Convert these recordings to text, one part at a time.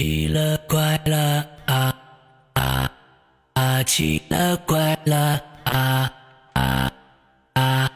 奇了怪了啊啊啊！奇了怪了啊啊啊！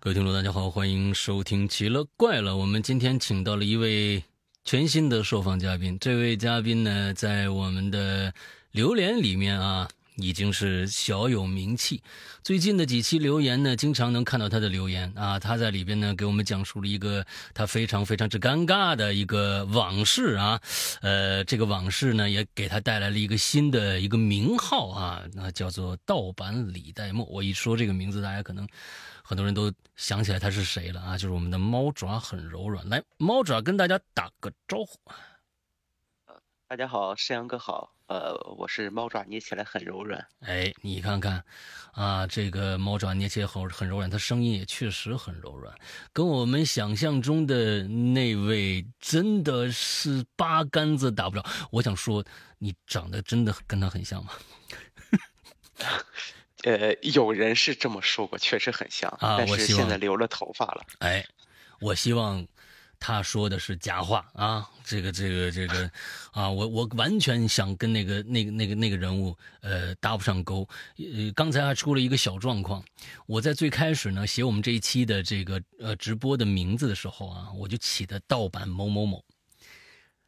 各位听众，大家好，欢迎收听《奇了怪了》。我们今天请到了一位全新的受访嘉宾，这位嘉宾呢，在我们的榴莲里面啊。已经是小有名气，最近的几期留言呢，经常能看到他的留言啊。他在里边呢，给我们讲述了一个他非常非常之尴尬的一个往事啊。呃，这个往事呢，也给他带来了一个新的一个名号啊，那叫做盗版李代沫。我一说这个名字，大家可能很多人都想起来他是谁了啊，就是我们的猫爪很柔软。来，猫爪跟大家打个招呼。大家好，山阳哥好。呃，我是猫爪，捏起来很柔软。哎，你看看，啊，这个猫爪捏起来很很柔软，它声音也确实很柔软，跟我们想象中的那位真的是八竿子打不着。我想说，你长得真的跟他很像吗？呃，有人是这么说过，确实很像。啊，但是现在留了头发了。哎，我希望。他说的是假话啊！这个这个这个，啊，我我完全想跟那个那个那个那个人物呃搭不上钩。呃，刚才还出了一个小状况，我在最开始呢写我们这一期的这个呃直播的名字的时候啊，我就起的盗版某某某，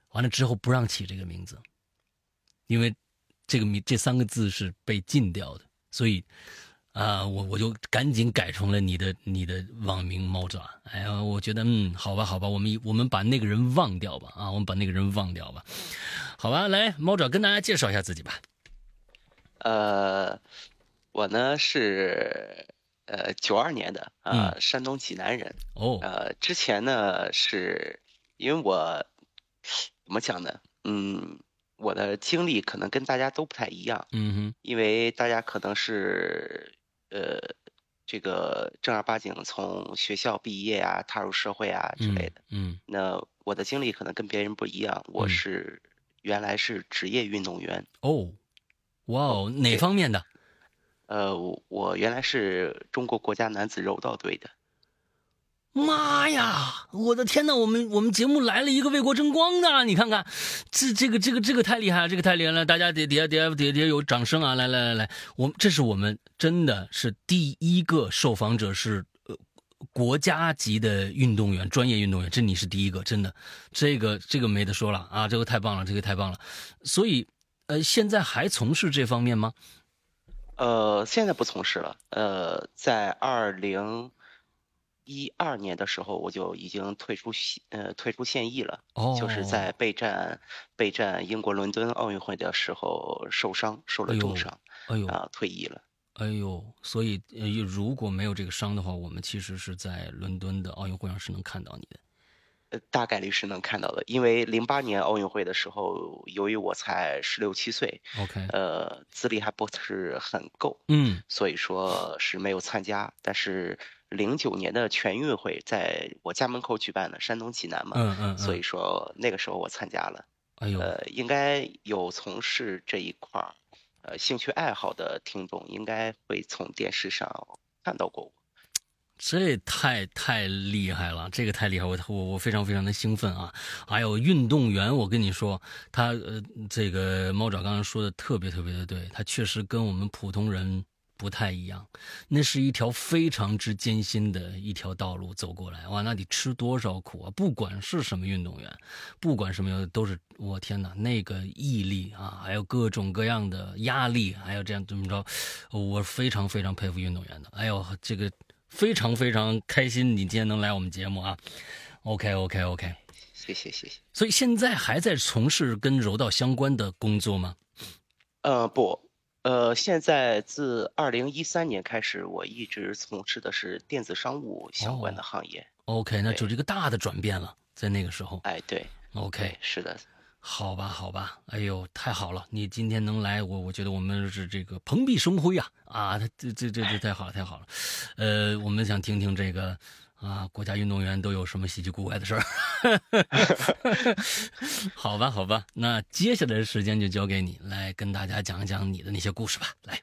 完了之后不让起这个名字，因为这个名这三个字是被禁掉的，所以。啊，我我就赶紧改成了你的你的网名猫爪。哎呀，我觉得嗯，好吧，好吧，我们我们把那个人忘掉吧。啊，我们把那个人忘掉吧。好吧，来，猫爪跟大家介绍一下自己吧。呃，我呢是呃九二年的啊，山东济南人。哦。呃，之前呢是因为我怎么讲呢？嗯。我的经历可能跟大家都不太一样，嗯哼，因为大家可能是，呃，这个正儿八经从学校毕业啊，踏入社会啊之类的，嗯，那我的经历可能跟别人不一样，我是原来是职业运动员。哦，哇哦，哪方面的？呃，我原来是中国国家男子柔道队的。妈呀！我的天呐，我们我们节目来了一个为国争光的，你看看，这这个这个这个太厉害了，这个太厉害了！大家底底下底下底下有掌声啊！来来来来，我们这是我们真的是第一个受访者是呃国家级的运动员，专业运动员，这你是第一个，真的，这个这个没得说了啊！这个太棒了，这个太棒了。所以呃，现在还从事这方面吗？呃，现在不从事了。呃，在二零。一二年的时候，我就已经退出现呃退出现役了，就是在备战备战英国伦敦奥运会的时候受伤，受了重伤，哎呦啊退役了。哎呦，所以呃如果没有这个伤的话，我们其实是在伦敦的奥运会上是能看到你的。呃，大概率是能看到的，因为零八年奥运会的时候，由于我才十六七岁，OK，呃，资历还不是很够，嗯，所以说是没有参加，但是。零九年的全运会在我家门口举办的，山东济南嘛，嗯嗯，所以说那个时候我参加了。哎呦，呃，应该有从事这一块儿，呃，兴趣爱好的听众应该会从电视上看到过我。这太太厉害了，这个太厉害，我我我非常非常的兴奋啊！还有运动员，我跟你说，他呃，这个猫爪刚刚说的特别特别的对，他确实跟我们普通人。不太一样，那是一条非常之艰辛的一条道路走过来，哇，那得吃多少苦啊！不管是什么运动员，不管什么，都是我天哪，那个毅力啊，还有各种各样的压力，还有这样怎么着，我非常非常佩服运动员的。哎呦，这个非常非常开心，你今天能来我们节目啊！OK OK OK，谢谢谢谢。所以现在还在从事跟柔道相关的工作吗？呃，不。呃，现在自二零一三年开始，我一直从事的是电子商务相关的行业。OK，那就是一个大的转变了，在那个时候。哎，对，OK，是的，好吧，好吧，哎呦，太好了，你今天能来，我我觉得我们是这个蓬荜生辉啊啊，这这这这太好了，太好了，呃，我们想听听这个。啊，国家运动员都有什么稀奇古怪的事儿？好吧，好吧，那接下来的时间就交给你来跟大家讲一讲你的那些故事吧。来，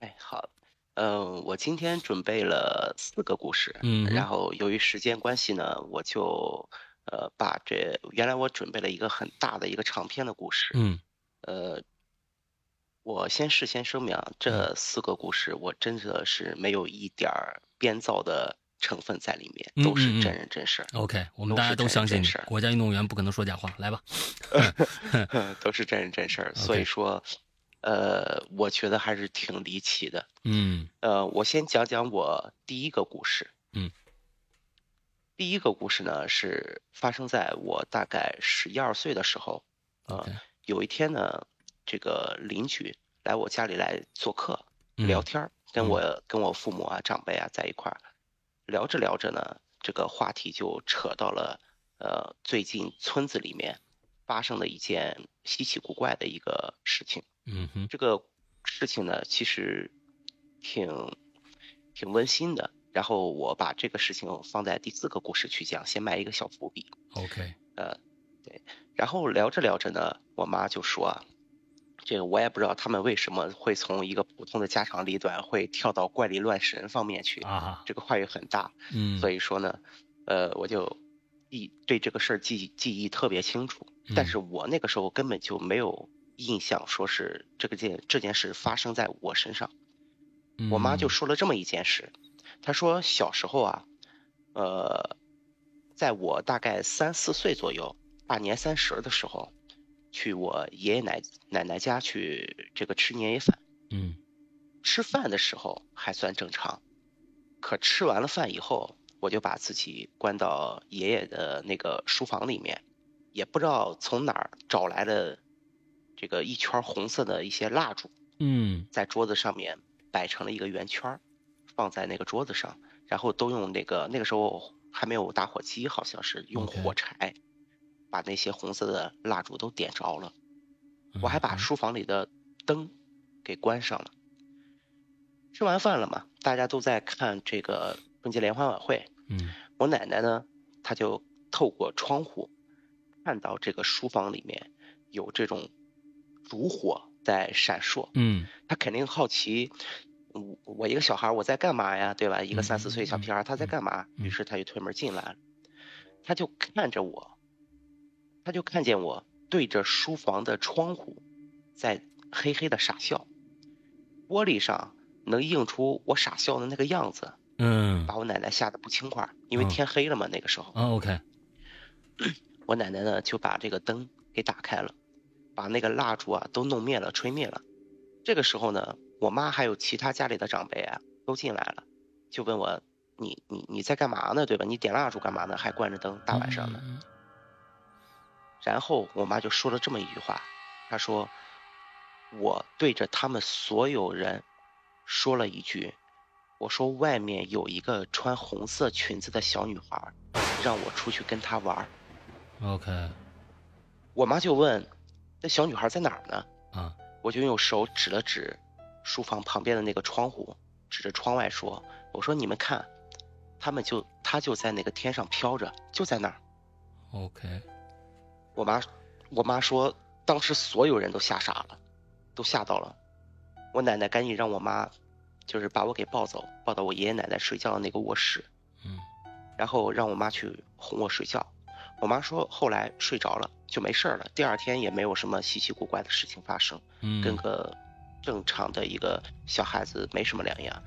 哎，好，嗯，我今天准备了四个故事，嗯，然后由于时间关系呢，我就呃，把这原来我准备了一个很大的一个长篇的故事，嗯，呃，我先事先声明，这四个故事我真的是没有一点儿编造的成分在里面，都是真人真事儿。OK，我们大家都相信国家运动员不可能说假话，来吧，都是真人真事儿，所以说，呃，我觉得还是挺离奇的。嗯，呃，我先讲讲我第一个故事。嗯。第一个故事呢，是发生在我大概十一二岁的时候。呃，有一天呢，这个邻居来我家里来做客，聊天跟我跟我父母啊、长辈啊在一块儿聊着聊着呢，这个话题就扯到了呃最近村子里面发生的一件稀奇古怪的一个事情。嗯哼，这个事情呢，其实挺挺温馨的。然后我把这个事情放在第四个故事去讲，先埋一个小伏笔。OK，呃，对。然后聊着聊着呢，我妈就说：“这个我也不知道他们为什么会从一个普通的家长里短会跳到怪力乱神方面去啊，这个跨越很大。”嗯，所以说呢，呃，我就记对这个事儿记记忆特别清楚。但是我那个时候根本就没有印象，说是这个件这件事发生在我身上。我妈就说了这么一件事。她说：“小时候啊，呃，在我大概三四岁左右，大年三十的时候，去我爷爷奶奶奶家去这个吃年夜饭。嗯，吃饭的时候还算正常，可吃完了饭以后，我就把自己关到爷爷的那个书房里面，也不知道从哪儿找来的这个一圈红色的一些蜡烛。嗯，在桌子上面摆成了一个圆圈。”放在那个桌子上，然后都用那个那个时候还没有打火机，好像是用火柴把那些红色的蜡烛都点着了。我还把书房里的灯给关上了。吃完饭了嘛，大家都在看这个春节联欢晚会。嗯，我奶奶呢，她就透过窗户看到这个书房里面有这种烛火在闪烁。嗯，她肯定好奇。我我一个小孩我在干嘛呀？对吧？一个三四岁小屁孩他在干嘛？于是他就推门进来了，他就看着我，他就看见我对着书房的窗户在嘿嘿的傻笑，玻璃上能映出我傻笑的那个样子，嗯，把我奶奶吓得不轻快，因为天黑了嘛那个时候。啊，OK，我奶奶呢就把这个灯给打开了，把那个蜡烛啊都弄灭了，吹灭了。这个时候呢。我妈还有其他家里的长辈啊，都进来了，就问我：“你你你在干嘛呢？对吧？你点蜡烛干嘛呢？还关着灯，大晚上的。”然后我妈就说了这么一句话，她说：“我对着他们所有人说了一句，我说外面有一个穿红色裙子的小女孩，让我出去跟她玩。” OK，我妈就问：“那小女孩在哪儿呢？”啊，我就用手指了指。书房旁边的那个窗户，指着窗外说：“我说你们看，他们就她就在那个天上飘着，就在那儿。” OK。我妈，我妈说，当时所有人都吓傻了，都吓到了。我奶奶赶紧让我妈，就是把我给抱走，抱到我爷爷奶奶睡觉的那个卧室。嗯。然后让我妈去哄我睡觉。我妈说后来睡着了就没事了，第二天也没有什么稀奇古怪的事情发生，嗯跟个。正常的一个小孩子没什么两样。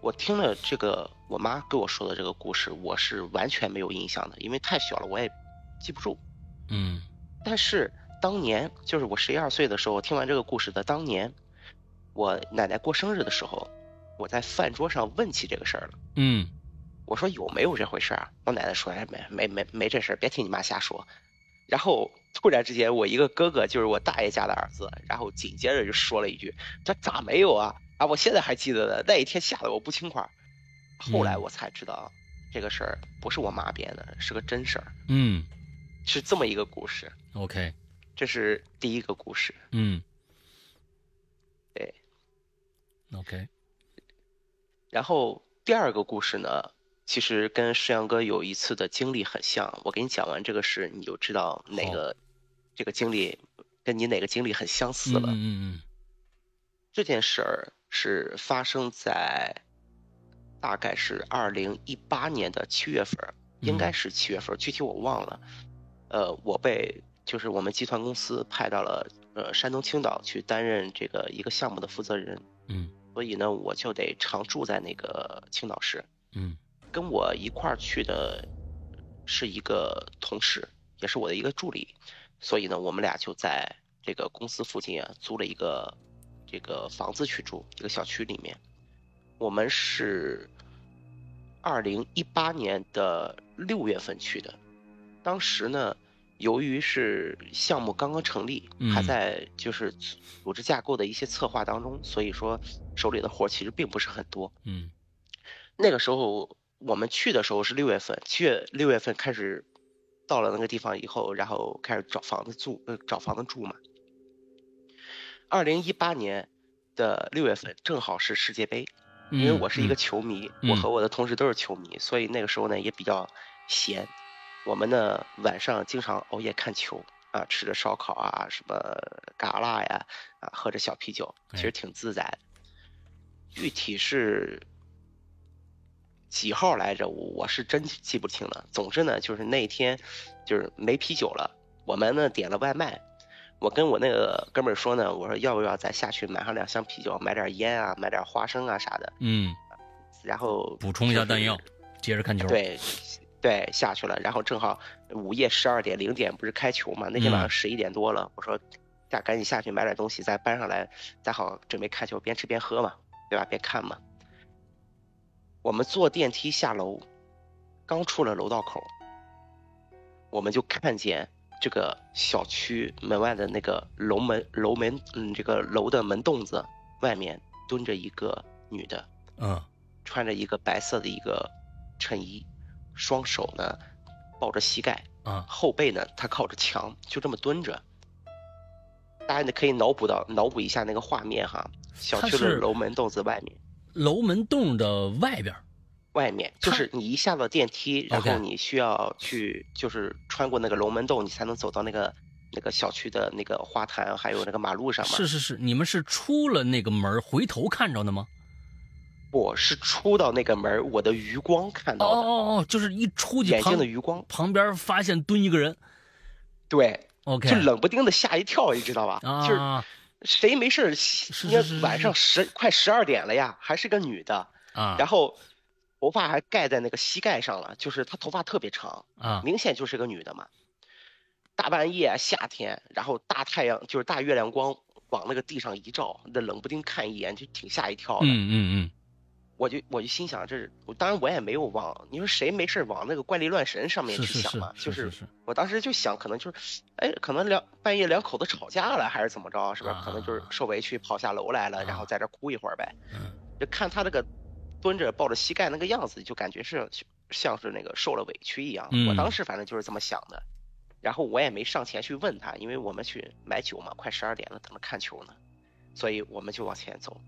我听了这个我妈跟我说的这个故事，我是完全没有印象的，因为太小了，我也记不住。嗯。但是当年，就是我十一二岁的时候，听完这个故事的当年，我奶奶过生日的时候，我在饭桌上问起这个事儿了。嗯。我说有没有这回事啊？我奶奶说：“哎，没没没没这事儿，别听你妈瞎说。”然后突然之间，我一个哥哥就是我大爷家的儿子，然后紧接着就说了一句：“这咋没有啊？啊，我现在还记得呢，那一天吓得我不轻快。”后来我才知道，这个事儿不是我妈编的，是个真事儿。嗯，是这么一个故事。OK，这是第一个故事。嗯，对。OK，然后第二个故事呢？其实跟世阳哥有一次的经历很像，我给你讲完这个事，你就知道哪个这个经历跟你哪个经历很相似了。嗯嗯。这件事儿是发生在大概是二零一八年的七月份，应该是七月份，具体我忘了。呃，我被就是我们集团公司派到了呃山东青岛去担任这个一个项目的负责人。嗯，所以呢，我就得常住在那个青岛市。嗯，跟我一块儿去的是一个同事，也是我的一个助理。所以呢，我们俩就在这个公司附近啊租了一个这个房子去住，一个小区里面。我们是二零一八年的六月份去的，当时呢，由于是项目刚刚成立，还在就是组织架构的一些策划当中，所以说手里的活其实并不是很多。嗯，那个时候我们去的时候是六月份，七月六月份开始到了那个地方以后，然后开始找房子住，呃，找房子住嘛。二零一八年的六月份正好是世界杯。因为我是一个球迷，我和我的同事都是球迷，所以那个时候呢也比较闲。我们呢晚上经常熬夜看球啊，吃着烧烤啊，什么嘎啦呀，啊，喝着小啤酒，其实挺自在的。具体是几号来着？我是真记不清了。总之呢，就是那天就是没啤酒了，我们呢点了外卖。我跟我那个哥们儿说呢，我说要不要再下去买上两箱啤酒，买点烟啊，买点花生啊啥的。嗯，然后补充一下弹药，接着看球。对，对，下去了。然后正好午夜十二点零点不是开球嘛？那天晚上十一点多了，我说，下赶紧下去买点东西，再搬上来，再好准备看球，边吃边喝嘛，对吧？边看嘛。我们坐电梯下楼，刚出了楼道口，我们就看见。这个小区门外的那个楼门楼门，嗯，这个楼的门洞子外面蹲着一个女的，嗯，穿着一个白色的一个衬衣，双手呢抱着膝盖，啊，后背呢他靠着墙，就这么蹲着。大家呢可以脑补到脑补一下那个画面哈，小区的楼门洞子外面，楼门洞的外边。外面就是你一下到电梯，然后你需要去就是穿过那个龙门洞，你才能走到那个那个小区的那个花坛，还有那个马路上嘛。是是是，你们是出了那个门回头看着的吗？我是出到那个门，我的余光看到的。哦哦哦，就是一出去，眼睛的余光，旁边发现蹲一个人。对，OK，就冷不丁的吓一跳，你知道吧？啊，就是谁没事？你晚上十快十二点了呀，还是个女的啊，然后。头发还盖在那个膝盖上了，就是她头发特别长啊，明显就是个女的嘛。大半夜夏天，然后大太阳就是大月亮光往那个地上一照，那冷不丁看一眼就挺吓一跳的。嗯嗯嗯，我就我就心想，这是当然我也没有往你说谁没事往那个怪力乱神上面去想嘛？就是我当时就想，可能就是，哎，可能两半夜两口子吵架了还是怎么着，是吧？可能就是受委屈跑下楼来了，然后在这哭一会儿呗。嗯，就看他这个。蹲着抱着膝盖那个样子，就感觉是像是那个受了委屈一样。我当时反正就是这么想的，然后我也没上前去问他，因为我们去买酒嘛，快十二点了，等着看球呢，所以我们就往前走，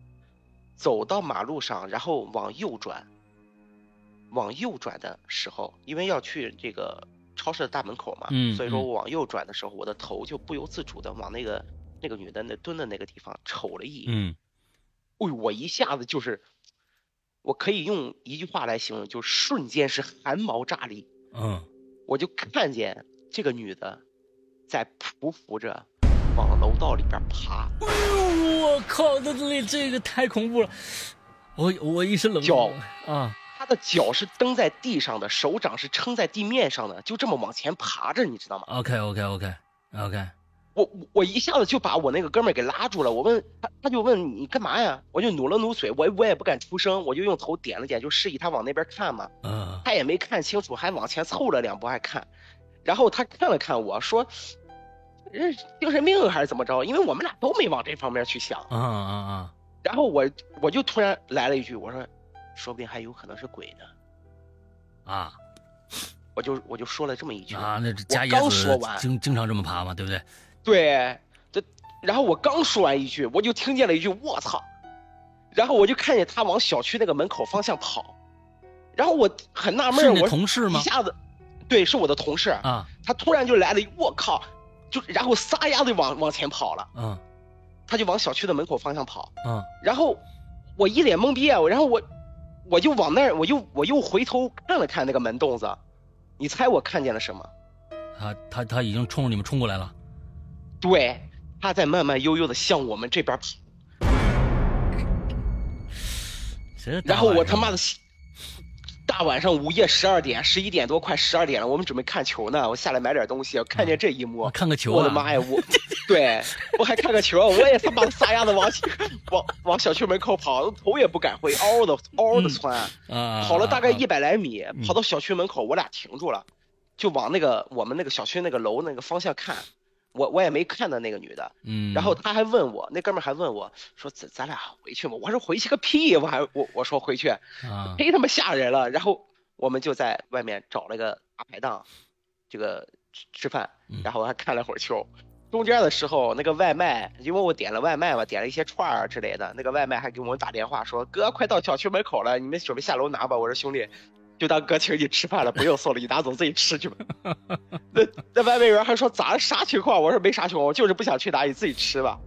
走到马路上，然后往右转。往右转的时候，因为要去这个超市的大门口嘛，嗯所以说我往右转的时候，我的头就不由自主的往那个那个女的那蹲的那个地方瞅了一眼。嗯，哎，我一下子就是。我可以用一句话来形容，就瞬间是汗毛炸立。嗯，我就看见这个女的在匍匐着往楼道里边爬。哎呦，我靠！这这这个太恐怖了！我我一身冷脚啊，他的脚是蹬在地上的，手掌是撑在地面上的，就这么往前爬着，你知道吗？OK OK OK OK。我我一下子就把我那个哥们儿给拉住了，我问他，他就问你干嘛呀？我就努了努嘴，我我也不敢出声，我就用头点了点，就示意他往那边看嘛。嗯。他也没看清楚，还往前凑了两步还看，然后他看了看我说：“人精神病还是怎么着？”因为我们俩都没往这方面去想。啊啊啊！然后我我就突然来了一句，我说：“说不定还有可能是鬼呢。”啊！我就我就说了这么一句啊，那家刚说完，经经常这么爬嘛，对不对？对，这，然后我刚说完一句，我就听见了一句“我操”，然后我就看见他往小区那个门口方向跑，然后我很纳闷，我同事吗？一下子，对，是我的同事啊，他突然就来了，我靠，就然后撒丫子往往前跑了，嗯，他就往小区的门口方向跑，嗯，然后我一脸懵逼啊，然后我我就往那儿，我又我又回头看了看那个门洞子，你猜我看见了什么？他他他已经冲着你们冲过来了。对，他在慢慢悠悠的向我们这边跑。然后我他妈的，大晚上午夜十二点、十一点多，快十二点了，我们准备看球呢。我下来买点东西，看见这一幕，看个球，我的妈呀！我，对我还看个球，我也他妈的撒丫子往 往往小区门口跑，头也不敢回，嗷嗷的嗷嗷的窜，跑了大概一百来米，跑到小区门口，我俩停住了，就往那个我们那个小区那个楼那个方向看。我我也没看到那个女的，嗯，然后他还问我，那哥们还问我说：“咱咱俩回去吗？”我说：“回去个屁！”我还我我说回去，忒他妈吓人了。然后我们就在外面找了个大排档，这个吃吃饭，然后还看了会儿球。中间的时候，那个外卖，因为我点了外卖嘛，点了一些串儿之类的，那个外卖还给我们打电话说：“哥，快到小区门口了，你们准备下楼拿吧。”我说：“兄弟。”就当哥请你吃饭了，不用送了，你拿走自己吃去吧。那那外卖员还说咋啥情况？我说没啥情况，我就是不想去拿，你自己吃吧。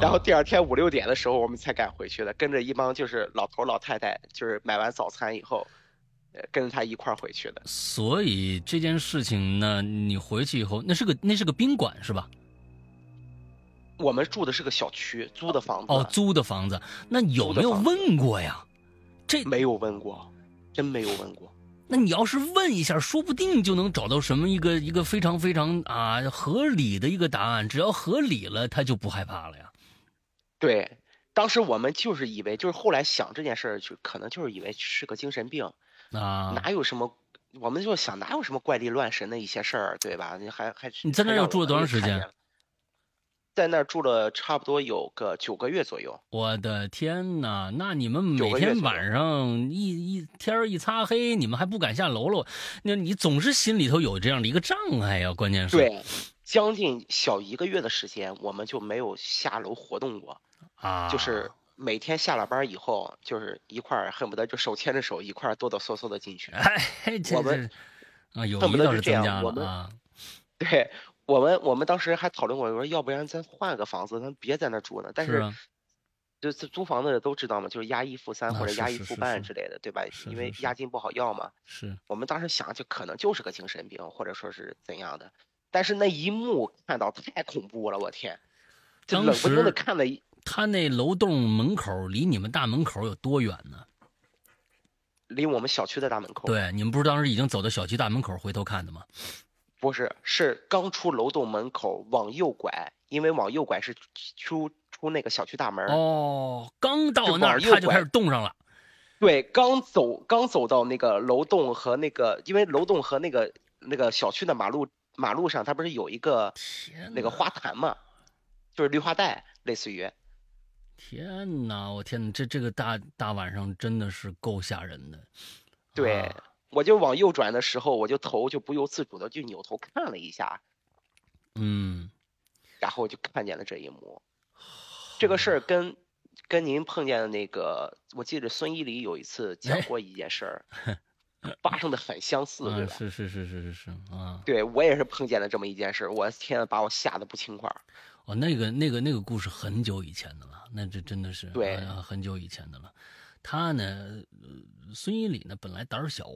然后第二天五六点的时候，我们才敢回去的，跟着一帮就是老头老太太，就是买完早餐以后，呃，跟着他一块儿回去的。所以这件事情呢，你回去以后，那是个那是个宾馆是吧？我们住的是个小区，租的房子。哦，租的房子，那有没有问过呀？这没有问过，真没有问过。那你要是问一下，说不定就能找到什么一个一个非常非常啊合理的一个答案。只要合理了，他就不害怕了呀。对，当时我们就是以为，就是后来想这件事儿，就可能就是以为是个精神病啊，哪有什么，我们就想哪有什么怪力乱神的一些事儿，对吧？你还还你在那又住了多长时间？在那儿住了差不多有个九个月左右。我的天哪！那你们每天晚上一一天一擦黑，你们还不敢下楼了？那你总是心里头有这样的一个障碍呀。关键是，对，将近小一个月的时间，我们就没有下楼活动过啊。就是每天下了班以后，就是一块儿恨不得就手牵着手一块儿哆哆嗦嗦的进去。哎，我们啊，有恨不得是这样。我们对。我们我们当时还讨论过，我说要不然咱换个房子，咱别在那住了。但是，就是租房子的都知道嘛，就是押一付三或者押一付半之类的，对吧？因为押金不好要嘛。是我们当时想，就可能就是个精神病，或者说是怎样的。但是那一幕看到太恐怖了，我天！冷不丁的看了一，他那楼栋门口离你们大门口有多远呢？离我们小区的大门口。对，你们不是当时已经走到小区大门口回头看的吗？不是，是刚出楼栋门口往右拐，因为往右拐是出出那个小区大门。哦，刚到那儿他就开始冻上了。对，刚走刚走到那个楼栋和那个，因为楼栋和那个那个小区的马路马路上，它不是有一个那个花坛嘛，就是绿化带，类似于。天哪，我天哪，这这个大大晚上真的是够吓人的。对。我就往右转的时候，我就头就不由自主的就扭头看了一下，嗯，然后就看见了这一幕。这个事儿跟跟您碰见的那个，我记得孙一礼有一次讲过一件事儿，发生的很相似，对吧？是是是是是是啊！对我也是碰见了这么一件事，我天，把我吓得不轻快。哦，那个那个那个故事很久以前的了，那这真的是对很久以前的了。他呢，孙一礼呢，本来胆儿小。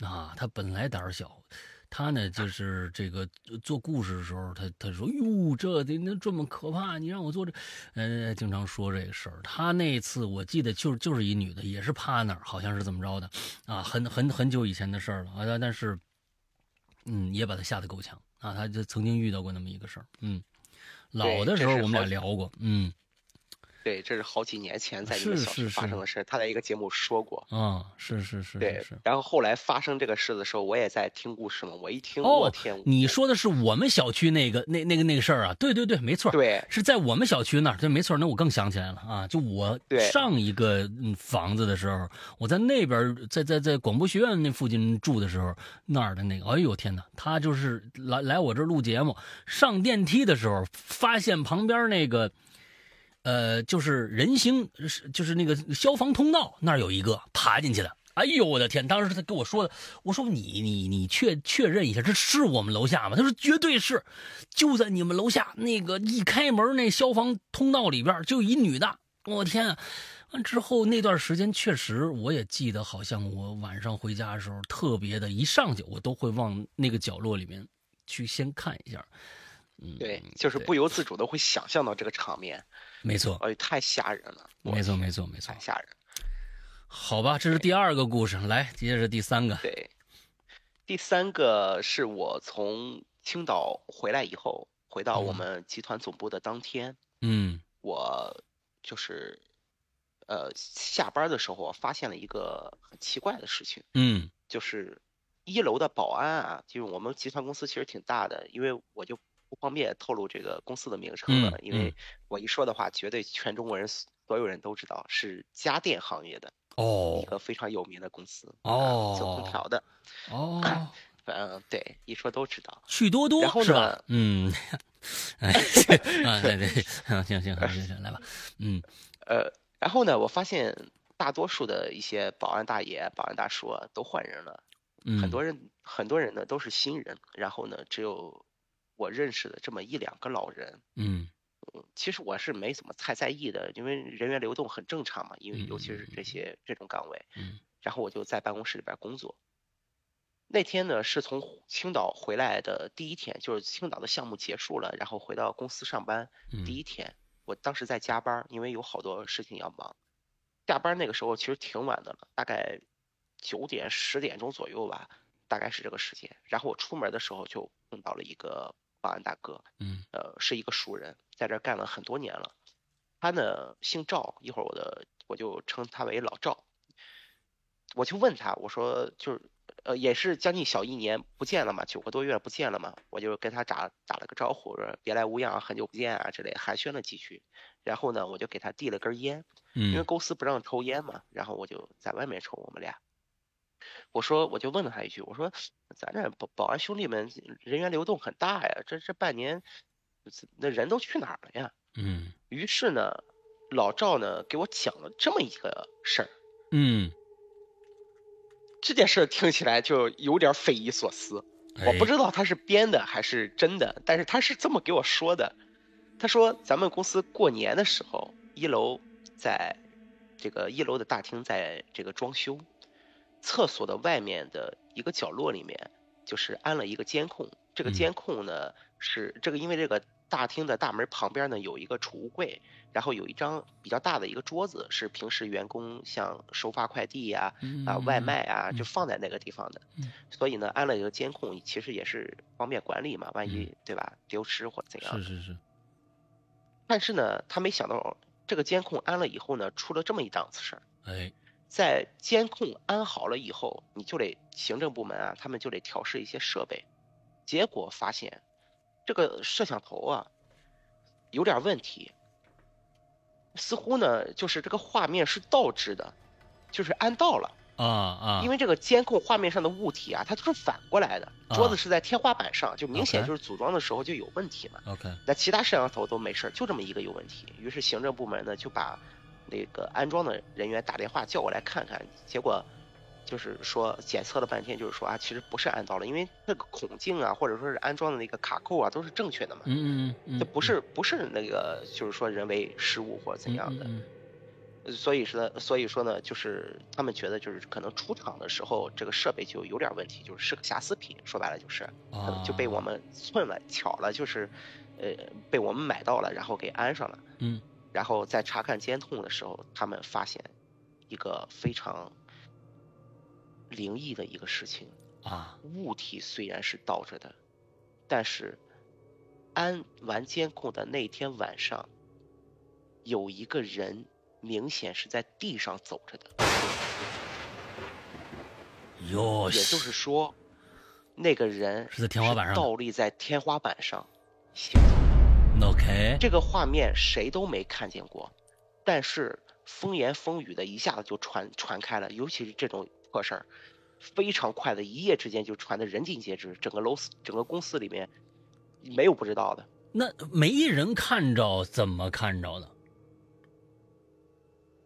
啊，他本来胆小，他呢就是这个做故事的时候，他他说哟，这得那这么可怕，你让我做这，呃，经常说这个事儿。他那次我记得就就是一女的，也是趴那儿，好像是怎么着的，啊，很很很久以前的事儿了啊，但是，嗯，也把他吓得够呛啊，他就曾经遇到过那么一个事儿，嗯，老的时候我们俩聊过，嗯。对，这是好几年前在你们小区发生的事，他在一个节目说过。啊，是是是。对，然后后来发生这个事的时候，我也在听故事嘛。我一听，我天！你说的是我们小区那个那那个那个事儿啊？对对对，没错。对，是在我们小区那儿。对，没错。那我更想起来了啊！就我上一个房子的时候，我在那边，在在在广播学院那附近住的时候，那儿的那个，哎呦天哪！他就是来来我这录节目，上电梯的时候发现旁边那个。呃，就是人行，是就是那个消防通道那儿有一个爬进去的。哎呦，我的天！当时他跟我说的，我说你你你确确认一下，这是我们楼下吗？他说绝对是，就在你们楼下那个一开门那消防通道里边就一女的。我天啊！完之后那段时间确实我也记得，好像我晚上回家的时候特别的，一上去我都会往那个角落里面去先看一下。嗯，对，就是不由自主的会想象到这个场面。没错，哎，太吓人了。没错，没错，没错，太吓人。好吧，这是第二个故事，来接着第三个。对，第三个是我从青岛回来以后，回到我们集团总部的当天，嗯，我就是呃下班的时候，发现了一个很奇怪的事情，嗯，就是一楼的保安啊，就是我们集团公司其实挺大的，因为我就不方便透露这个公司的名称了，因为我一说的话，绝对全中国人所有人都知道是家电行业的。哦，一个非常有名的公司哦，做空调的哦，反 正对，一说都知道。趣多多，然后呢？嗯，哎，啊，对对，行行行行行，来吧，嗯，呃，然后呢，我发现大多数的一些保安大爷、保安大叔都换人了，很多人很多人呢都是新人，然后呢，只有我认识的这么一两个老人，嗯。其实我是没怎么太在意的，因为人员流动很正常嘛，因为尤其是这些这种岗位。嗯。然后我就在办公室里边工作。那天呢是从青岛回来的第一天，就是青岛的项目结束了，然后回到公司上班第一天。我当时在加班，因为有好多事情要忙。下班那个时候其实挺晚的了，大概九点十点钟左右吧，大概是这个时间。然后我出门的时候就碰到了一个。保安大哥，嗯，呃，是一个熟人，在这干了很多年了。他呢姓赵，一会儿我的我就称他为老赵。我就问他，我说就是，呃，也是将近小一年不见了嘛，九个多月不见了嘛，我就跟他打打了个招呼，说别来无恙，很久不见啊之类，寒暄了几句。然后呢，我就给他递了根烟，嗯，因为公司不让抽烟嘛，然后我就在外面抽，我们俩。我说，我就问了他一句，我说，咱这保保安兄弟们人员流动很大呀，这这半年，那人都去哪儿了呀？嗯。于是呢，老赵呢给我讲了这么一个事儿。嗯。这件事听起来就有点匪夷所思，我不知道他是编的还是真的，但是他是这么给我说的。他说，咱们公司过年的时候，一楼在这个一楼的大厅在这个装修。厕所的外面的一个角落里面，就是安了一个监控。这个监控呢，是这个因为这个大厅的大门旁边呢有一个储物柜，然后有一张比较大的一个桌子，是平时员工像收发快递呀、啊外卖啊，就放在那个地方的。所以呢，安了一个监控，其实也是方便管理嘛，万一对吧丢失或者怎样。是是是。但是呢，他没想到这个监控安了以后呢，出了这么一档子事儿。哎。在监控安好了以后，你就得行政部门啊，他们就得调试一些设备。结果发现，这个摄像头啊有点问题，似乎呢就是这个画面是倒置的，就是安倒了啊啊！因为这个监控画面上的物体啊，它都是反过来的，桌子是在天花板上，就明显就是组装的时候就有问题嘛。OK，那其他摄像头都没事，就这么一个有问题。于是行政部门呢就把。那个安装的人员打电话叫我来看看，结果就是说检测了半天，就是说啊，其实不是安到了，因为那个孔径啊，或者说是安装的那个卡扣啊，都是正确的嘛。嗯嗯这不是不是那个，就是说人为失误或者怎样的。嗯所以说，所以说呢，就是他们觉得就是可能出厂的时候这个设备就有点问题，就是是个瑕疵品。说白了就是，可能就被我们寸了巧了，就是呃被我们买到了，然后给安上了。嗯。然后在查看监控的时候，他们发现一个非常灵异的一个事情啊，物体虽然是倒着的，但是安完监控的那天晚上，有一个人明显是在地上走着的。哟，也就是说，那个人是在天花板上倒立在天花板上行走。OK，这个画面谁都没看见过，但是风言风语的一下子就传传开了，尤其是这种破事儿，非常快的，一夜之间就传的人尽皆知，整个楼整个公司里面没有不知道的。那没人看着，怎么看着的？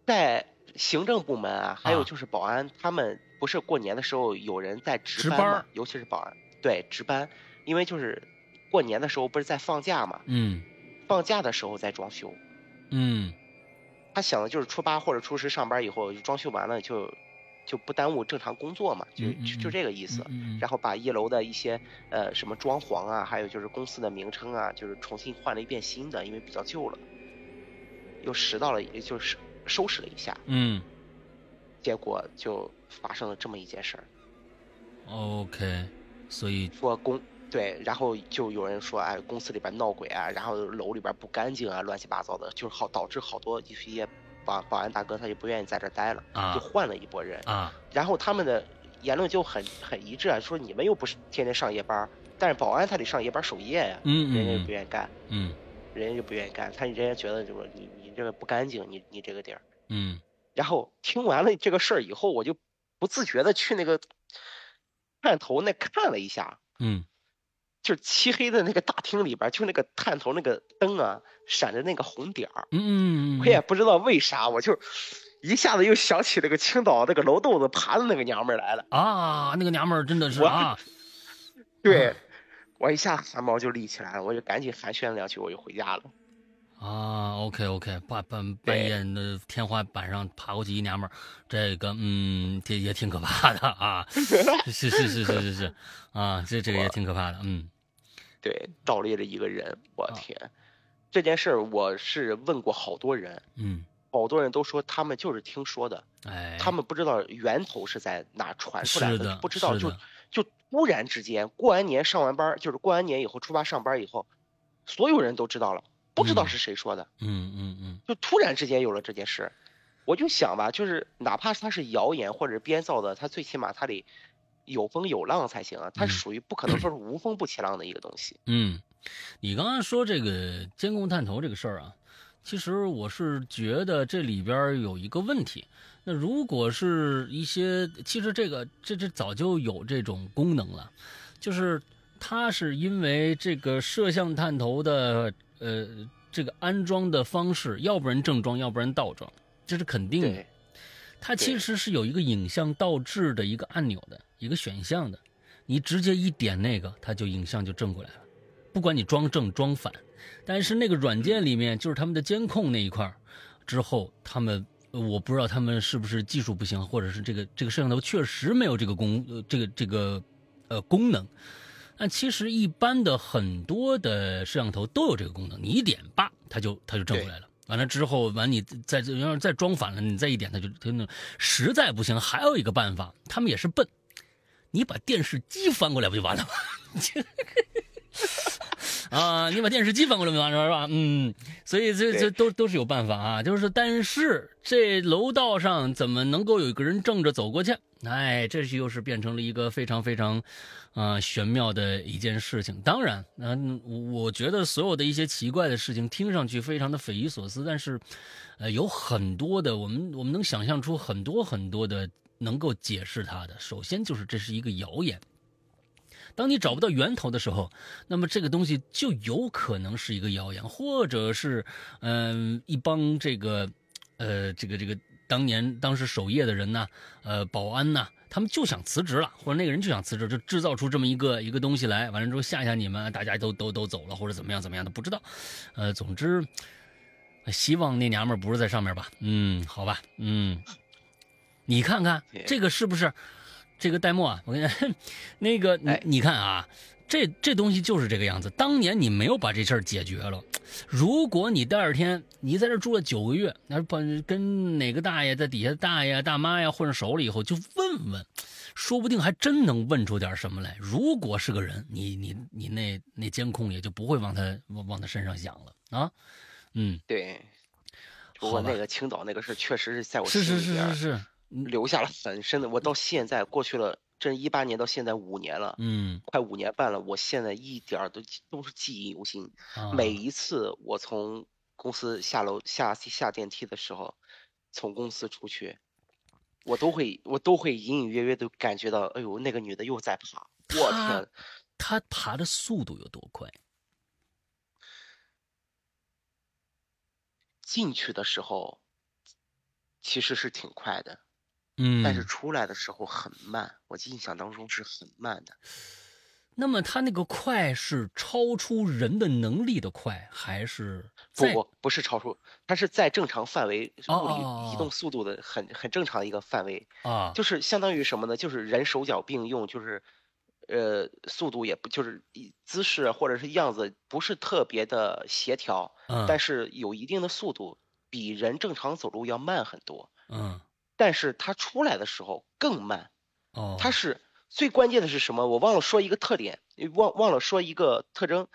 在行政部门啊，还有就是保安，他们不是过年的时候有人在值班吗？尤其是保安，对值班，因为就是。过年的时候不是在放假嘛？嗯，放假的时候在装修。嗯，他想的就是初八或者初十上班以后装修完了就就不耽误正常工作嘛，就就就这个意思。然后把一楼的一些呃什么装潢啊，还有就是公司的名称啊，就是重新换了一遍新的，因为比较旧了，又拾到了，也就是收拾了一下。嗯。结果就发生了这么一件事儿。OK，所以说公对，然后就有人说，哎，公司里边闹鬼啊，然后楼里边不干净啊，乱七八糟的，就是好导致好多一些保保安大哥他就不愿意在这待了，就换了一拨人啊。然后他们的言论就很很一致啊，说你们又不是天天上夜班，但是保安他得上夜班守夜呀，嗯人家就不愿意干，嗯，人家就不愿意干，他人家觉得就是你你这个不干净，你你这个地儿，嗯。然后听完了这个事儿以后，我就不自觉的去那个探头那看了一下，嗯，就是漆黑的那个大厅里边，就那个探头那个灯啊，闪着那个红点儿，嗯我也不知道为啥，我就一下子又想起那个青岛那个楼豆子爬的那个娘们来了啊，那个娘们真的是啊，对我一下汗毛就立起来了，我就赶紧寒暄两句，我就回家了。啊，OK OK，半半半夜的天花板上爬过去一娘们儿，这个嗯，这也挺可怕的 啊，是是是是是是，啊，这这个也挺可怕的，嗯，对，倒立的一个人，我天，这件事儿我是问过好多人，嗯，好多人都说他们就是听说的，哎，他们不知道源头是在哪传出来的，不知道就就突然之间过完年上完班，就是过完年以后初八上班以后，所有人都知道了。不知道是谁说的，嗯嗯嗯，就突然之间有了这件事，我就想吧，就是哪怕它是谣言或者编造的，它最起码它得有风有浪才行啊，它属于不可能说是无风不起浪的一个东西。嗯，你刚刚说这个监控探头这个事儿啊，其实我是觉得这里边有一个问题。那如果是一些，其实这个这这早就有这种功能了，就是它是因为这个摄像探头的。呃，这个安装的方式，要不然正装，要不然倒装，这是肯定的。它其实是有一个影像倒置的一个按钮的一个选项的，你直接一点那个，它就影像就正过来了，不管你装正装反。但是那个软件里面，就是他们的监控那一块之后他们我不知道他们是不是技术不行，或者是这个这个摄像头确实没有这个功，这个这个呃功能。但其实一般的很多的摄像头都有这个功能，你一点吧，它就它就正过来了。完了之后，完你再要是再装反了，你再一点，它就它那实在不行，还有一个办法，他们也是笨，你把电视机翻过来不就完了吗？啊，你把电视机翻过来没完是吧？嗯，所以这这都都是有办法啊。就是但是这楼道上怎么能够有一个人正着走过去？哎，这是又是变成了一个非常非常。啊，玄妙的一件事情。当然，嗯，我觉得所有的一些奇怪的事情听上去非常的匪夷所思，但是，呃，有很多的我们我们能想象出很多很多的能够解释它的。首先就是这是一个谣言。当你找不到源头的时候，那么这个东西就有可能是一个谣言，或者是嗯一帮这个呃这个这个当年当时守夜的人呢，呃保安呢。他们就想辞职了，或者那个人就想辞职，就制造出这么一个一个东西来，完了之后吓吓你们，大家都都都走了，或者怎么样怎么样的，不知道。呃，总之，希望那娘们不是在上面吧？嗯，好吧，嗯，你看看这个是不是这个戴墨啊？我跟你 那个你你看啊。这这东西就是这个样子。当年你没有把这事儿解决了，如果你第二天你在这住了九个月，那把跟哪个大爷在底下大爷大妈呀混熟了以后，就问问，说不定还真能问出点什么来。如果是个人，你你你那那监控也就不会往他往往他身上想了啊。嗯，对。不过那个青岛那个事确实是在我心里边留下了很深的。我到现在过去了。这一八年到现在五年了，嗯，快五年半了。我现在一点儿都都是记忆犹新。每一次我从公司下楼下下电梯的时候，从公司出去，我都会我都会隐隐约约的感觉到，哎呦，那个女的又在爬。我天，她爬的速度有多快？进去的时候其实是挺快的。嗯，但是出来的时候很慢，我印象当中是很慢的。那么他那个快是超出人的能力的快，还是不不不是超出，它是在正常范围物理移动速度的很很正常的一个范围啊，就是相当于什么呢？就是人手脚并用，就是呃速度也不就是姿势或者是样子不是特别的协调，但是有一定的速度，比人正常走路要慢很多，嗯，但是它出来的时候更慢，哦，它是。最关键的是什么？我忘了说一个特点，忘忘了说一个特征，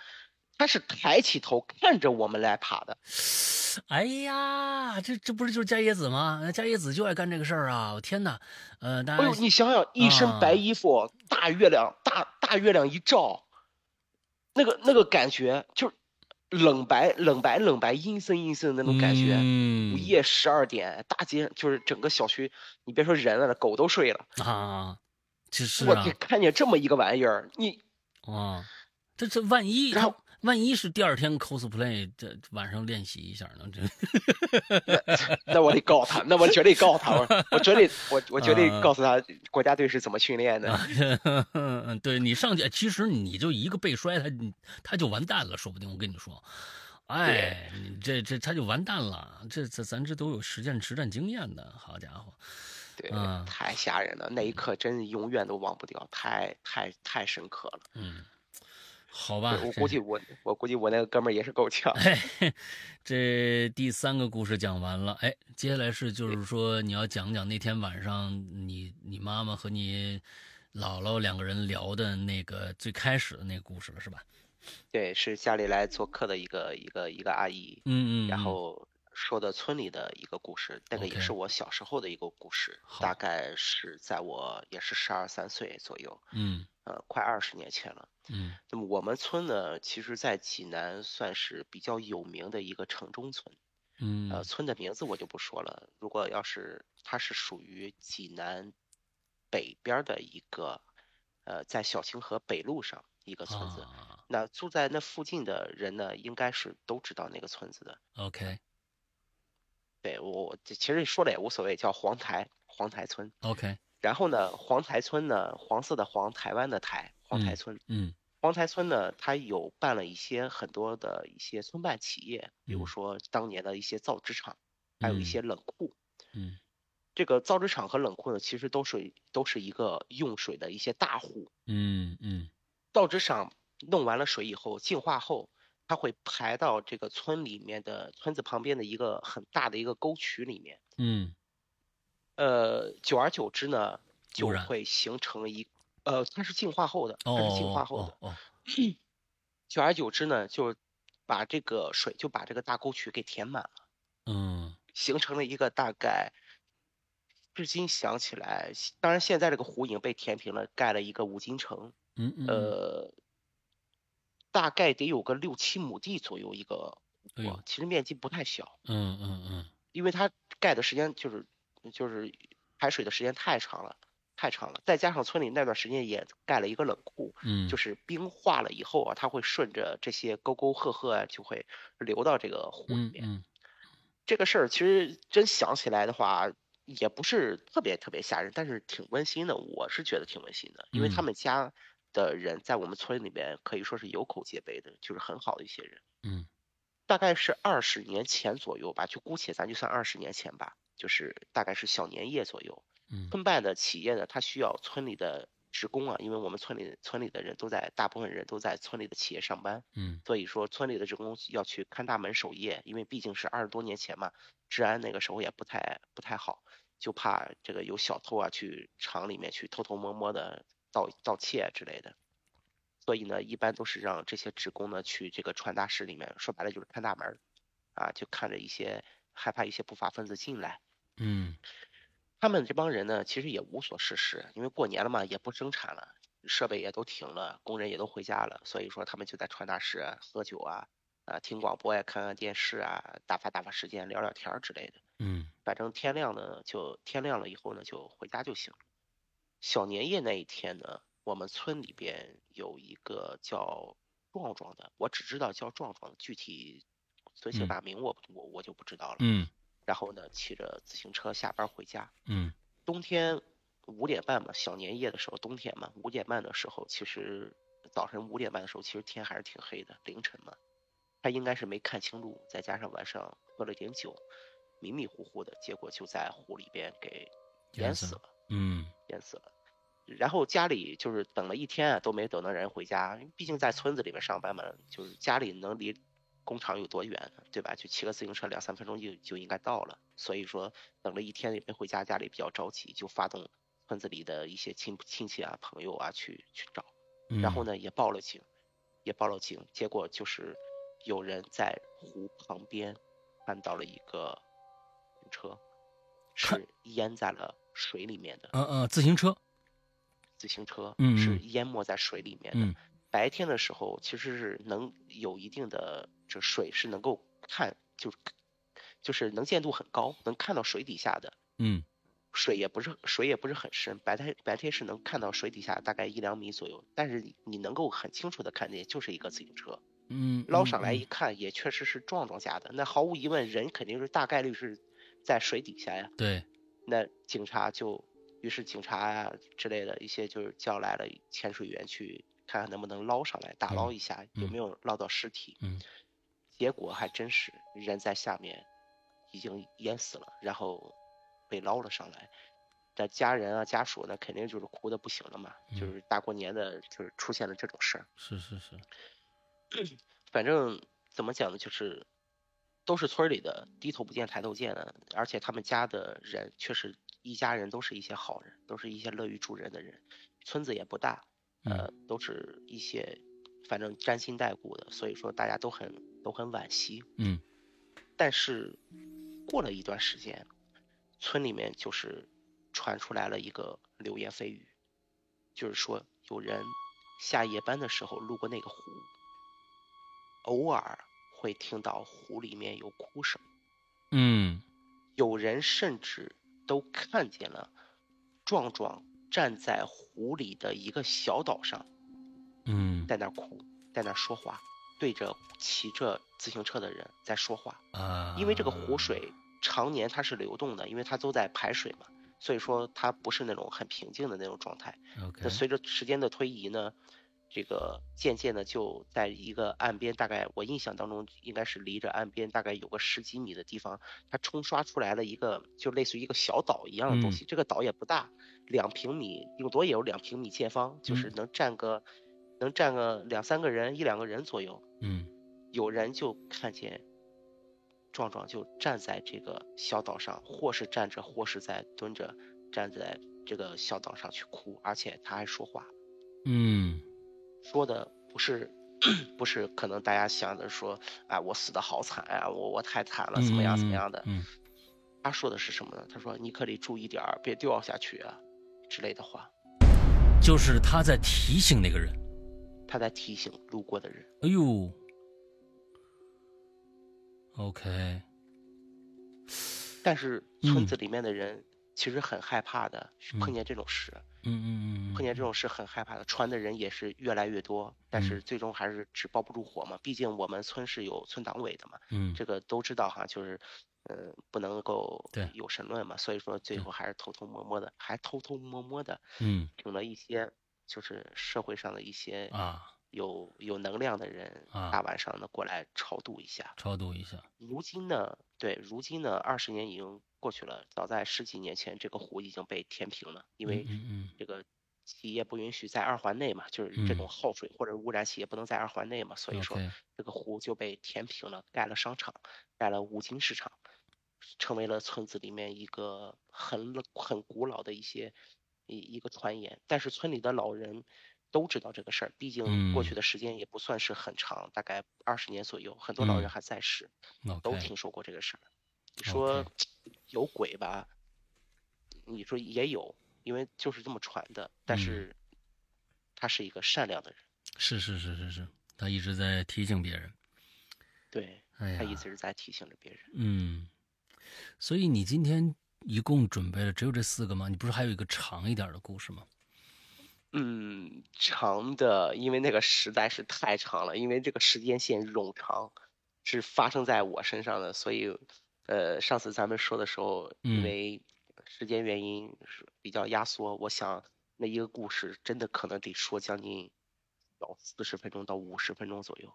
它是抬起头看着我们来爬的。哎呀，这这不是就是加椰子吗？加椰子就爱干这个事儿啊！我天哪，呃，哎呦，你想想，一身白衣服，大月亮，大大月亮一照，那个那个感觉，就是冷白冷白冷白，阴森阴森的那种感觉。午夜十二点，大街就是整个小区，你别说人了，狗都睡了啊。我你看见这么一个玩意儿，你啊，这这万一，然后万一是第二天 cosplay，这晚上练习一下呢？这 那我得告诉他，那我绝对告诉他，我 我绝对我我绝对告诉他国家队是怎么训练的。嗯，对你上去，其实你就一个背摔，他他就完蛋了，说不定我跟你说，哎，你这这他就完蛋了，这这咱这都有实践实战经验的，好家伙。对，太吓人了，那一刻真永远都忘不掉，太太太深刻了。嗯，好吧，我估计我我估计我那个哥们儿也是够呛。这第三个故事讲完了，哎，接下来是就是说你要讲讲那天晚上你你妈妈和你姥姥两个人聊的那个最开始的那个故事了，是吧？对，是家里来做客的一个一个一个阿姨。嗯嗯，然后。说的村里的一个故事，那个也是我小时候的一个故事，大概是在我也是十二三岁左右，嗯，呃，快二十年前了，嗯。那么我们村呢，其实在济南算是比较有名的一个城中村，嗯，呃，村的名字我就不说了。如果要是它是属于济南北边的一个，呃，在小清河北路上一个村子，那住在那附近的人呢，应该是都知道那个村子的。OK。对我，其实说了也无所谓，叫黄台黄台村。OK，然后呢，黄台村呢，黄色的黄，台湾的台，黄台村。嗯，黄台村呢，它有办了一些很多的一些村办企业，比如说当年的一些造纸厂，还有一些冷库。嗯，这个造纸厂和冷库呢，其实都是都是一个用水的一些大户。嗯嗯，造纸厂弄完了水以后，净化后。它会排到这个村里面的村子旁边的一个很大的一个沟渠里面，嗯，呃，久而久之呢，就会形成一，呃，它是净化后的，它是净化后的，哦，久而久之呢，就把这个水就把这个大沟渠给填满了，嗯，形成了一个大概，至今想起来，当然现在这个湖已经被填平了，盖了一个五金城，嗯嗯，呃。大概得有个六七亩地左右一个湖，其实面积不太小。嗯嗯嗯，因为它盖的时间就是就是排水的时间太长了，太长了。再加上村里那段时间也盖了一个冷库，嗯，就是冰化了以后啊，它会顺着这些沟沟壑壑啊，就会流到这个湖里面。嗯，这个事儿其实真想起来的话，也不是特别特别吓人，但是挺温馨的。我是觉得挺温馨的，因为他们家。的人在我们村里面可以说是有口皆碑的，就是很好的一些人。嗯，大概是二十年前左右吧，就姑且咱就算二十年前吧，就是大概是小年夜左右。嗯，村办的企业呢，它需要村里的职工啊，因为我们村里村里的人都在，大部分人都在村里的企业上班。嗯，所以说村里的职工要去看大门守夜，因为毕竟是二十多年前嘛，治安那个时候也不太不太好，就怕这个有小偷啊去厂里面去偷偷摸摸的。盗盗窃之类的，所以呢，一般都是让这些职工呢去这个传达室里面，说白了就是看大门啊，就看着一些害怕一些不法分子进来。嗯，他们这帮人呢，其实也无所事事，因为过年了嘛，也不生产了，设备也都停了，工人也都回家了，所以说他们就在传达室喝酒啊，啊，听广播呀，看看电视啊，打发打发时间，聊聊天儿之类的。嗯，反正天亮呢，就天亮了以后呢，就回家就行。小年夜那一天呢，我们村里边有一个叫壮壮的，我只知道叫壮壮，具体尊姓大名我我我就不知道了。嗯。然后呢，骑着自行车下班回家。嗯。冬天五点半嘛，小年夜的时候，冬天嘛，五点半的时候，其实早晨五点半的时候，其实天还是挺黑的，凌晨嘛。他应该是没看清路，再加上晚上喝了点酒，迷迷糊糊的，结果就在湖里边给淹死了。嗯，淹死了。然后家里就是等了一天啊，都没等到人回家。毕竟在村子里面上班嘛，就是家里能离工厂有多远，对吧？就骑个自行车两三分钟就就应该到了。所以说等了一天也没回家，家里比较着急，就发动村子里的一些亲亲戚啊、朋友啊去去找。然后呢，也报了警，也报了警。结果就是有人在湖旁边看到了一个车，是淹在了水里面的。嗯嗯，自行车。自行车嗯是淹没在水里面的。嗯白天的时候其实是能有一定的这水是能够看，就是就是能见度很高，能看到水底下的。嗯，水也不是水也不是很深，白天白天是能看到水底下大概一两米左右，但是你能够很清楚的看见就是一个自行车。嗯，捞上来一看，也确实是壮壮家的。那毫无疑问，人肯定是大概率是在水底下呀。对。那警察就。于是警察啊之类的一些就是叫来了潜水员去看看能不能捞上来，打捞一下有没有捞到尸体。嗯，结果还真是人在下面已经淹死了，然后被捞了上来。但家人啊家属呢肯定就是哭的不行了嘛，就是大过年的就是出现了这种事儿。是是是，反正怎么讲呢，就是都是村里的低头不见抬头见的，而且他们家的人确实。一家人都是一些好人，都是一些乐于助人的人，村子也不大，呃，都是一些反正沾亲带故的，所以说大家都很都很惋惜。嗯，但是过了一段时间，村里面就是传出来了一个流言蜚语，就是说有人下夜班的时候路过那个湖，偶尔会听到湖里面有哭声。嗯，有人甚至。都看见了，壮壮站在湖里的一个小岛上，嗯，在那哭，在那说话，对着骑着自行车的人在说话啊。因为这个湖水常年它是流动的，因为它都在排水嘛，所以说它不是那种很平静的那种状态。那随着时间的推移呢？这个渐渐的就在一个岸边，大概我印象当中应该是离着岸边大概有个十几米的地方，它冲刷出来了一个就类似于一个小岛一样的东西。这个岛也不大，两平米，顶多也有两平米见方，就是能站个能站个两三个人，一两个人左右。嗯，有人就看见壮壮就站在这个小岛上，或是站着，或是在蹲着，站在这个小岛上去哭，而且他还说话。嗯。说的不是，不是可能大家想的说，哎，我死的好惨啊，我我太惨了，怎么样怎么样的？嗯，他说的是什么呢？他说你可得注意点儿，别掉下去啊，之类的话。就是他在提醒那个人，他在提醒路过的人。哎呦，OK。但是村子里面的人其实很害怕的，碰见这种事。嗯嗯嗯，碰见这种事很害怕的，传的人也是越来越多，但是最终还是纸包不住火嘛。毕竟我们村是有村党委的嘛，嗯，这个都知道哈，就是，呃，不能够对有神论嘛，所以说最后还是偷偷摸摸的，还偷偷摸摸的，嗯，请了一些就是社会上的一些啊。有有能量的人，啊，大晚上的过来超度一下，超度一下。如今呢，对，如今呢，二十年已经。过去了，早在十几年前，这个湖已经被填平了，因为这个企业不允许在二环内嘛，就是这种耗水或者污染企业不能在二环内嘛，所以说这个湖就被填平了，盖了商场，盖了五金市场，成为了村子里面一个很很古老的一些一一个传言。但是村里的老人都知道这个事儿，毕竟过去的时间也不算是很长，大概二十年左右，很多老人还在世，都听说过这个事儿。你说 有鬼吧？你说也有，因为就是这么传的。但是他是一个善良的人。是是是是是，他一直在提醒别人。对，他一直是在提醒着别人。嗯，所以你今天一共准备了只有这四个吗？你不是还有一个长一点的故事吗？嗯，长的，因为那个实在是太长了，因为这个时间线冗长，是发生在我身上的，所以。呃，上次咱们说的时候，因为时间原因是比较压缩，我想那一个故事真的可能得说将近到四十分钟到五十分钟左右，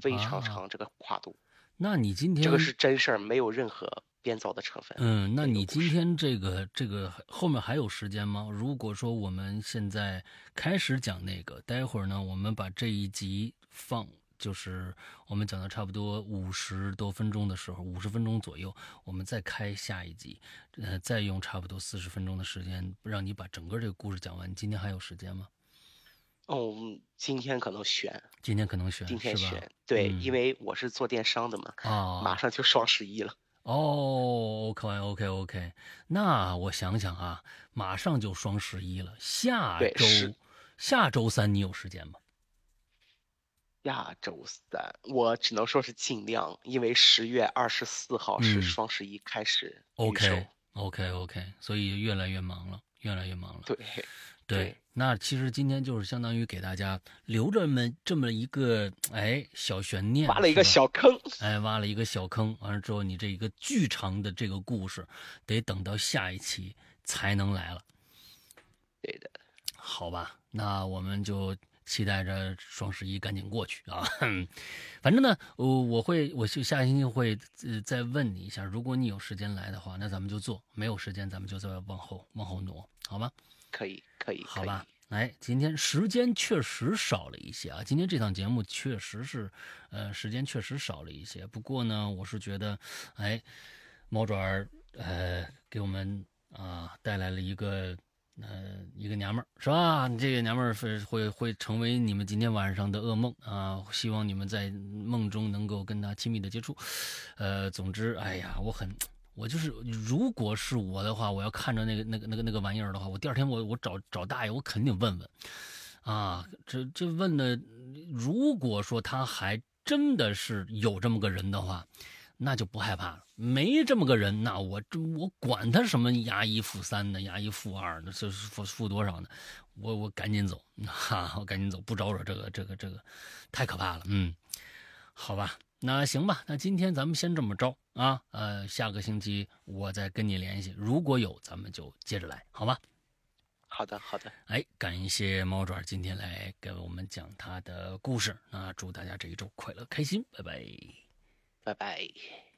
非常长这个跨度。那你今天这个是真事儿，没有任何编造的成分。嗯，那你今天这个这个后面还有时间吗？如果说我们现在开始讲那个，待会儿呢，我们把这一集放，就是我们讲到差不多五十多分钟的时候，五十分钟左右，我们再开下一集，呃，再用差不多四十分钟的时间，让你把整个这个故事讲完。今天还有时间吗？哦，今天可能悬，今天可能悬，今天悬，对，因为我是做电商的嘛，啊，马上就双十一了。哦，OK，OK，OK，那我想想啊，马上就双十一了，下周下周三你有时间吗？下周三我只能说是尽量，因为十月二十四号是双十一开始，OK，OK，OK，所以越来越忙了，越来越忙了。对。对，那其实今天就是相当于给大家留着么这么一个哎小悬念，挖了一个小坑，哎，挖了一个小坑。完了之后，你这一个巨长的这个故事，得等到下一期才能来了。对的，好吧，那我们就期待着双十一赶紧过去啊。反正呢，我我会，我就下星期会呃再问你一下，如果你有时间来的话，那咱们就做；没有时间，咱们就再往后往后挪，好吗？可以，可以，好吧。哎，今天时间确实少了一些啊。今天这档节目确实是，呃，时间确实少了一些。不过呢，我是觉得，哎，猫爪儿，呃，给我们啊带来了一个，呃，一个娘们儿，是吧？这个娘们儿会会会成为你们今天晚上的噩梦啊。希望你们在梦中能够跟她亲密的接触。呃，总之，哎呀，我很。我就是，如果是我的话，我要看着那个、那个、那个、那个玩意儿的话，我第二天我我找找大爷，我肯定问问，啊，这这问的，如果说他还真的是有这么个人的话，那就不害怕了。没这么个人，那我这我管他什么押一付三的，押一付二的，这是付付多少呢？我我赶紧走，哈，我赶紧走，不招惹这个这个这个，太可怕了。嗯，好吧。那行吧，那今天咱们先这么着啊，呃，下个星期我再跟你联系，如果有，咱们就接着来，好吗？好的，好的。哎，感谢猫爪今天来给我们讲他的故事，那祝大家这一周快乐开心，拜拜，拜拜。